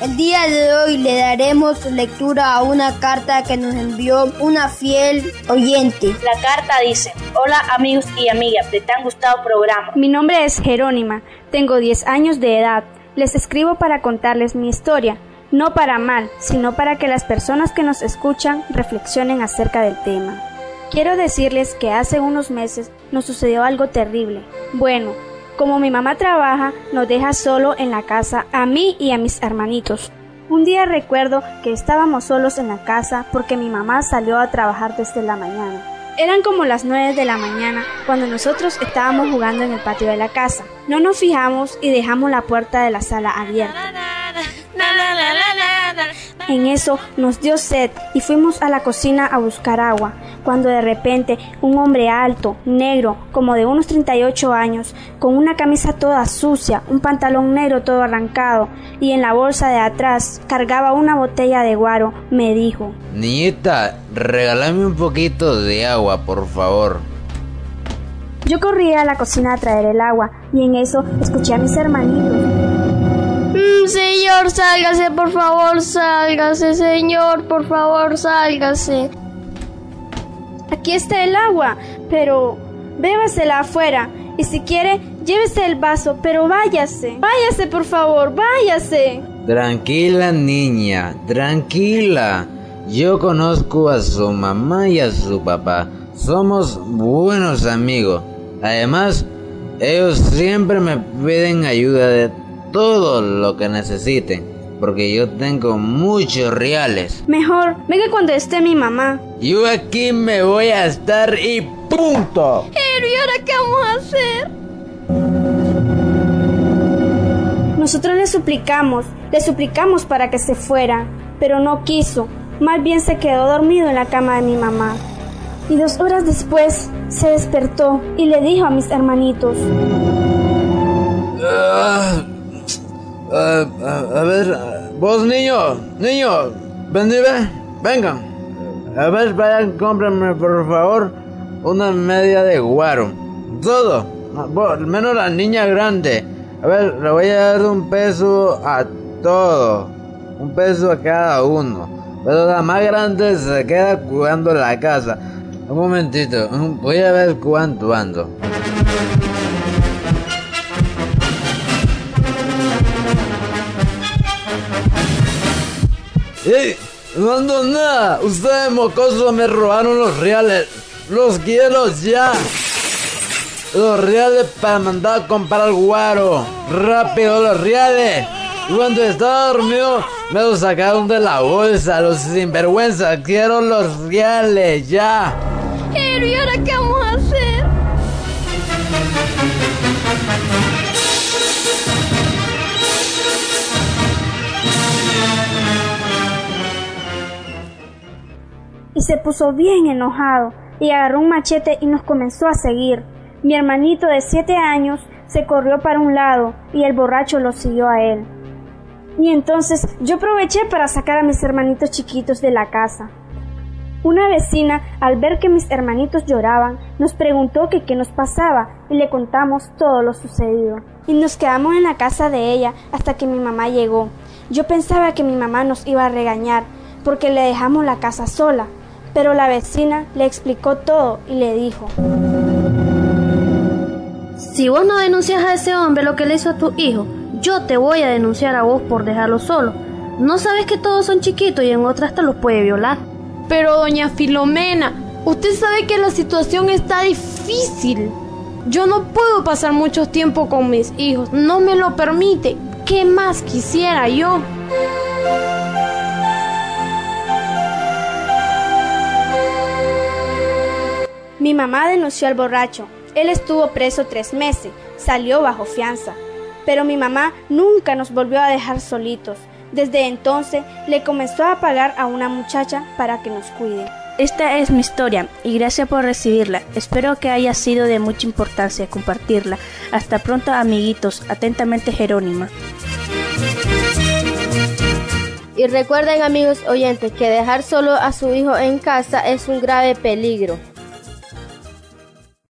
El día de hoy le daremos lectura a una carta que nos envió una fiel oyente. La carta dice, hola amigos y amigas de tan gustado programa. Mi nombre es Jerónima, tengo 10 años de edad. Les escribo para contarles mi historia, no para mal, sino para que las personas que nos escuchan reflexionen acerca del tema. Quiero decirles que hace unos meses nos sucedió algo terrible. Bueno, como mi mamá trabaja, nos deja solo en la casa a mí y a mis hermanitos. Un día recuerdo que estábamos solos en la casa porque mi mamá salió a trabajar desde la mañana. Eran como las nueve de la mañana cuando nosotros estábamos jugando en el patio de la casa. No nos fijamos y dejamos la puerta de la sala abierta. En eso nos dio sed y fuimos a la cocina a buscar agua, cuando de repente un hombre alto, negro, como de unos 38 años, con una camisa toda sucia, un pantalón negro todo arrancado y en la bolsa de atrás cargaba una botella de guaro, me dijo, Niñita, regálame un poquito de agua, por favor. Yo corrí a la cocina a traer el agua y en eso escuché a mis hermanitos señor, sálgase, por favor, sálgase, señor, por favor, sálgase. Aquí está el agua, pero bébasela afuera. Y si quiere, llévese el vaso, pero váyase. Váyase, por favor, váyase. Tranquila, niña, tranquila. Yo conozco a su mamá y a su papá. Somos buenos amigos. Además, ellos siempre me piden ayuda de todo lo que necesiten, porque yo tengo muchos reales. Mejor, venga cuando esté mi mamá. Yo aquí me voy a estar y punto. Pero ¿y ahora qué vamos a hacer? Nosotros le suplicamos, le suplicamos para que se fuera, pero no quiso. Más bien se quedó dormido en la cama de mi mamá. Y dos horas después se despertó y le dijo a mis hermanitos. Ah, a, ver, vos niño, niño, ven, vengan. A ver, vayan, cómprenme por favor una media de guaro. Todo, menos la niña grande. A ver, le voy a dar un peso a todo. Un peso a cada uno. Pero la más grande se queda cuidando la casa. Un momentito, voy a ver cuánto ando. ¡Ey! No ando nada. Ustedes mocosos me robaron los reales. Los quiero ya. Los reales para mandar a comprar guaro. Rápido los reales. Cuando estaba dormido me los sacaron de la bolsa. Los sinvergüenza. Quiero los reales ya. ¿y ahora qué vamos a hacer? Se puso bien enojado y agarró un machete y nos comenzó a seguir. Mi hermanito de siete años se corrió para un lado y el borracho lo siguió a él. Y entonces yo aproveché para sacar a mis hermanitos chiquitos de la casa. Una vecina, al ver que mis hermanitos lloraban, nos preguntó que qué nos pasaba y le contamos todo lo sucedido. Y nos quedamos en la casa de ella hasta que mi mamá llegó. Yo pensaba que mi mamá nos iba a regañar porque le dejamos la casa sola, pero la vecina le explicó todo y le dijo, Si vos no denuncias a ese hombre lo que le hizo a tu hijo, yo te voy a denunciar a vos por dejarlo solo. ¿No sabes que todos son chiquitos y en otras te los puede violar? Pero doña Filomena, usted sabe que la situación está difícil. Yo no puedo pasar mucho tiempo con mis hijos, no me lo permite. ¿Qué más quisiera yo? Mi mamá denunció al borracho. Él estuvo preso tres meses, salió bajo fianza. Pero mi mamá nunca nos volvió a dejar solitos. Desde entonces le comenzó a pagar a una muchacha para que nos cuide. Esta es mi historia y gracias por recibirla. Espero que haya sido de mucha importancia compartirla. Hasta pronto amiguitos. Atentamente Jerónima. Y recuerden amigos oyentes que dejar solo a su hijo en casa es un grave peligro.